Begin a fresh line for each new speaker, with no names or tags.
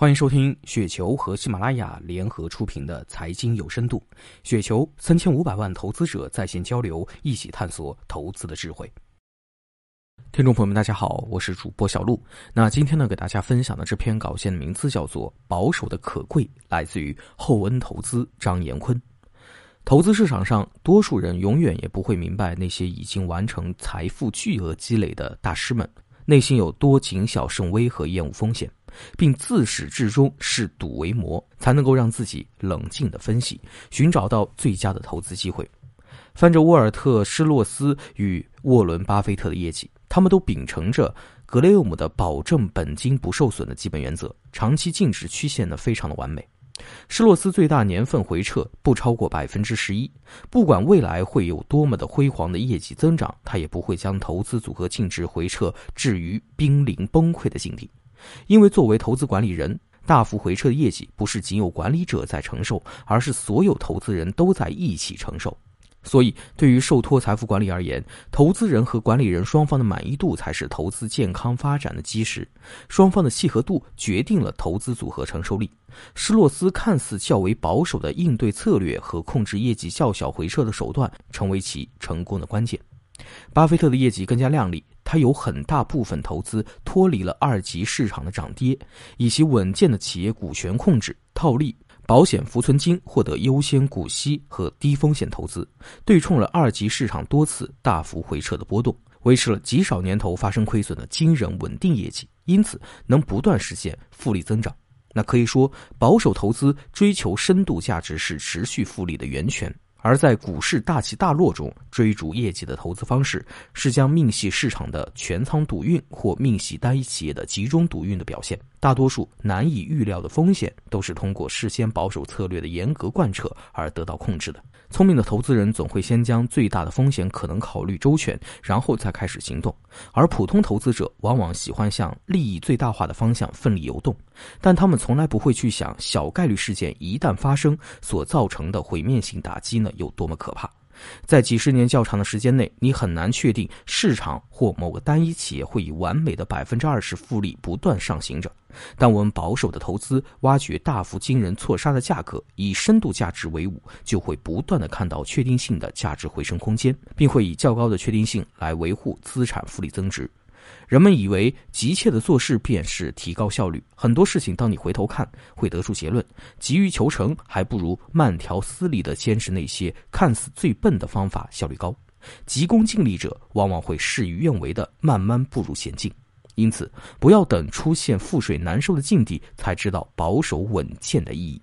欢迎收听雪球和喜马拉雅联合出品的财经有深度。雪球三千五百万投资者在线交流，一起探索投资的智慧。听众朋友们，大家好，我是主播小璐。那今天呢，给大家分享的这篇稿件的名字叫做《保守的可贵》，来自于厚恩投资张延坤。投资市场上，多数人永远也不会明白那些已经完成财富巨额积累的大师们，内心有多谨小慎微和厌恶风险。并自始至终视赌为魔，才能够让自己冷静的分析，寻找到最佳的投资机会。翻着沃尔特·施洛斯与沃伦·巴菲特的业绩，他们都秉承着格雷厄姆的保证本金不受损的基本原则，长期净值曲线呢非常的完美。施洛斯最大年份回撤不超过百分之十一，不管未来会有多么的辉煌的业绩增长，他也不会将投资组合净值回撤置于濒临崩溃的境地。因为作为投资管理人，大幅回撤的业绩不是仅有管理者在承受，而是所有投资人都在一起承受。所以，对于受托财富管理而言，投资人和管理人双方的满意度才是投资健康发展的基石。双方的契合度决定了投资组合承受力。施洛斯看似较为保守的应对策略和控制业绩较小回撤的手段，成为其成功的关键。巴菲特的业绩更加亮丽。它有很大部分投资脱离了二级市场的涨跌，以其稳健的企业股权控制、套利、保险浮存金获得优先股息和低风险投资，对冲了二级市场多次大幅回撤的波动，维持了极少年头发生亏损的惊人稳定业绩，因此能不断实现复利增长。那可以说，保守投资追求深度价值是持续复利的源泉。而在股市大起大落中追逐业绩的投资方式，是将命系市场的全仓赌运或命系单一企业的集中赌运的表现。大多数难以预料的风险，都是通过事先保守策略的严格贯彻而得到控制的。聪明的投资人总会先将最大的风险可能考虑周全，然后再开始行动；而普通投资者往往喜欢向利益最大化的方向奋力游动，但他们从来不会去想小概率事件一旦发生所造成的毁灭性打击呢有多么可怕。在几十年较长的时间内，你很难确定市场或某个单一企业会以完美的百分之二十复利不断上行着。但我们保守的投资，挖掘大幅惊人错杀的价格，以深度价值为伍，就会不断的看到确定性的价值回升空间，并会以较高的确定性来维护资产复利增值。人们以为急切的做事便是提高效率，很多事情当你回头看，会得出结论：急于求成，还不如慢条斯理的坚持那些看似最笨的方法效率高。急功近利者往往会事与愿违的慢慢步入险境。因此，不要等出现覆水难收的境地，才知道保守稳健的意义。